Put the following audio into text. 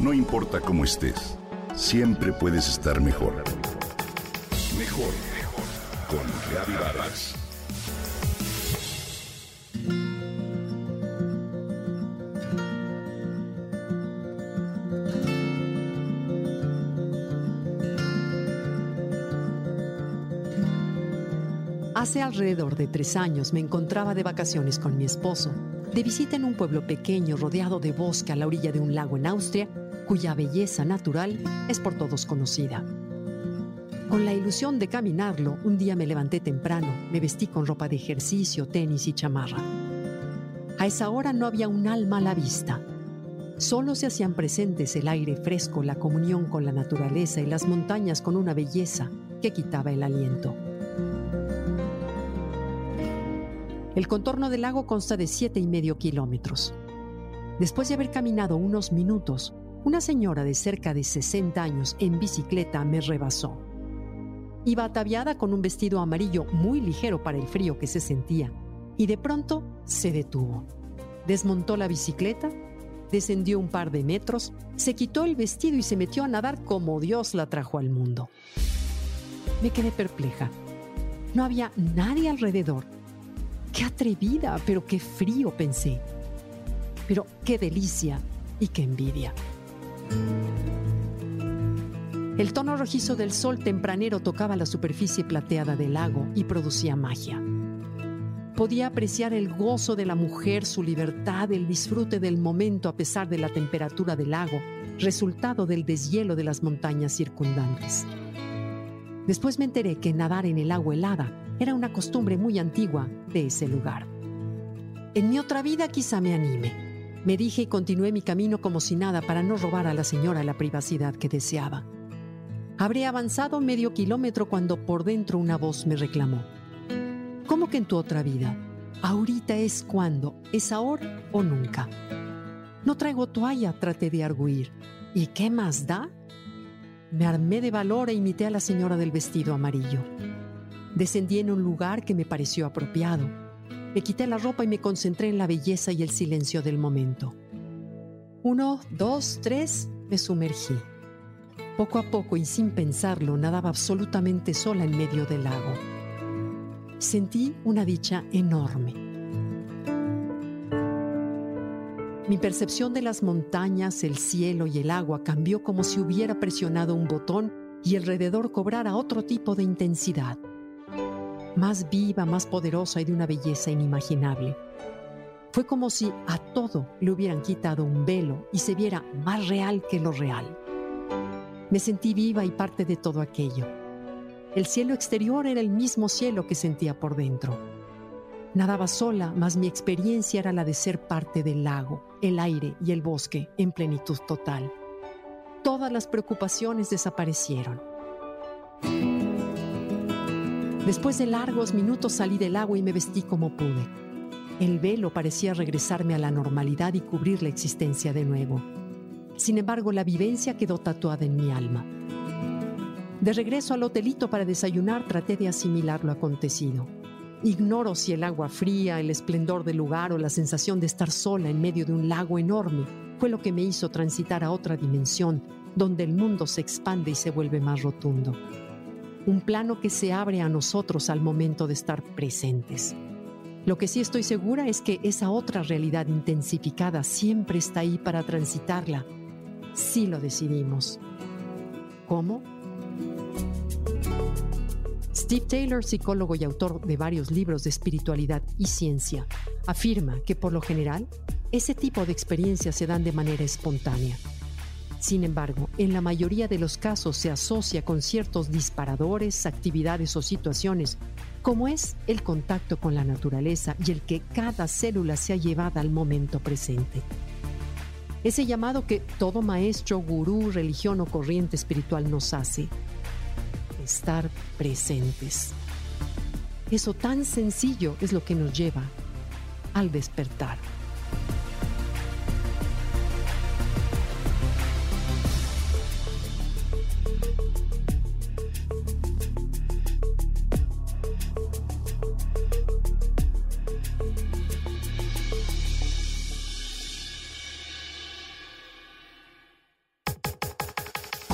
No importa cómo estés, siempre puedes estar mejor. Mejor, mejor. Con Reavivadas. Hace alrededor de tres años me encontraba de vacaciones con mi esposo, de visita en un pueblo pequeño rodeado de bosque a la orilla de un lago en Austria, cuya belleza natural es por todos conocida. Con la ilusión de caminarlo, un día me levanté temprano, me vestí con ropa de ejercicio, tenis y chamarra. A esa hora no había un alma a la vista. Solo se hacían presentes el aire fresco, la comunión con la naturaleza y las montañas con una belleza que quitaba el aliento. El contorno del lago consta de siete y medio kilómetros. Después de haber caminado unos minutos, una señora de cerca de 60 años en bicicleta me rebasó. Iba ataviada con un vestido amarillo muy ligero para el frío que se sentía y de pronto se detuvo. Desmontó la bicicleta, descendió un par de metros, se quitó el vestido y se metió a nadar como Dios la trajo al mundo. Me quedé perpleja. No había nadie alrededor Qué atrevida, pero qué frío, pensé. Pero qué delicia y qué envidia. El tono rojizo del sol tempranero tocaba la superficie plateada del lago y producía magia. Podía apreciar el gozo de la mujer, su libertad, el disfrute del momento a pesar de la temperatura del lago, resultado del deshielo de las montañas circundantes. Después me enteré que nadar en el agua helada era una costumbre muy antigua de ese lugar. En mi otra vida quizá me anime. Me dije y continué mi camino como si nada para no robar a la señora la privacidad que deseaba. Habré avanzado medio kilómetro cuando por dentro una voz me reclamó. ¿Cómo que en tu otra vida? Ahorita es cuando, es ahora o nunca. No traigo toalla, traté de arguir. ¿Y qué más da? Me armé de valor e imité a la señora del vestido amarillo. Descendí en un lugar que me pareció apropiado. Me quité la ropa y me concentré en la belleza y el silencio del momento. Uno, dos, tres, me sumergí. Poco a poco y sin pensarlo, nadaba absolutamente sola en medio del lago. Sentí una dicha enorme. Mi percepción de las montañas, el cielo y el agua cambió como si hubiera presionado un botón y alrededor cobrara otro tipo de intensidad más viva, más poderosa y de una belleza inimaginable. Fue como si a todo le hubieran quitado un velo y se viera más real que lo real. Me sentí viva y parte de todo aquello. El cielo exterior era el mismo cielo que sentía por dentro. Nadaba sola, mas mi experiencia era la de ser parte del lago, el aire y el bosque en plenitud total. Todas las preocupaciones desaparecieron. Después de largos minutos salí del agua y me vestí como pude. El velo parecía regresarme a la normalidad y cubrir la existencia de nuevo. Sin embargo, la vivencia quedó tatuada en mi alma. De regreso al hotelito para desayunar, traté de asimilar lo acontecido. Ignoro si el agua fría, el esplendor del lugar o la sensación de estar sola en medio de un lago enorme fue lo que me hizo transitar a otra dimensión, donde el mundo se expande y se vuelve más rotundo un plano que se abre a nosotros al momento de estar presentes. Lo que sí estoy segura es que esa otra realidad intensificada siempre está ahí para transitarla, si lo decidimos. ¿Cómo? Steve Taylor, psicólogo y autor de varios libros de espiritualidad y ciencia, afirma que por lo general ese tipo de experiencias se dan de manera espontánea sin embargo, en la mayoría de los casos se asocia con ciertos disparadores, actividades o situaciones, como es el contacto con la naturaleza y el que cada célula sea llevada al momento presente. Ese llamado que todo maestro, gurú, religión o corriente espiritual nos hace, estar presentes. Eso tan sencillo es lo que nos lleva al despertar.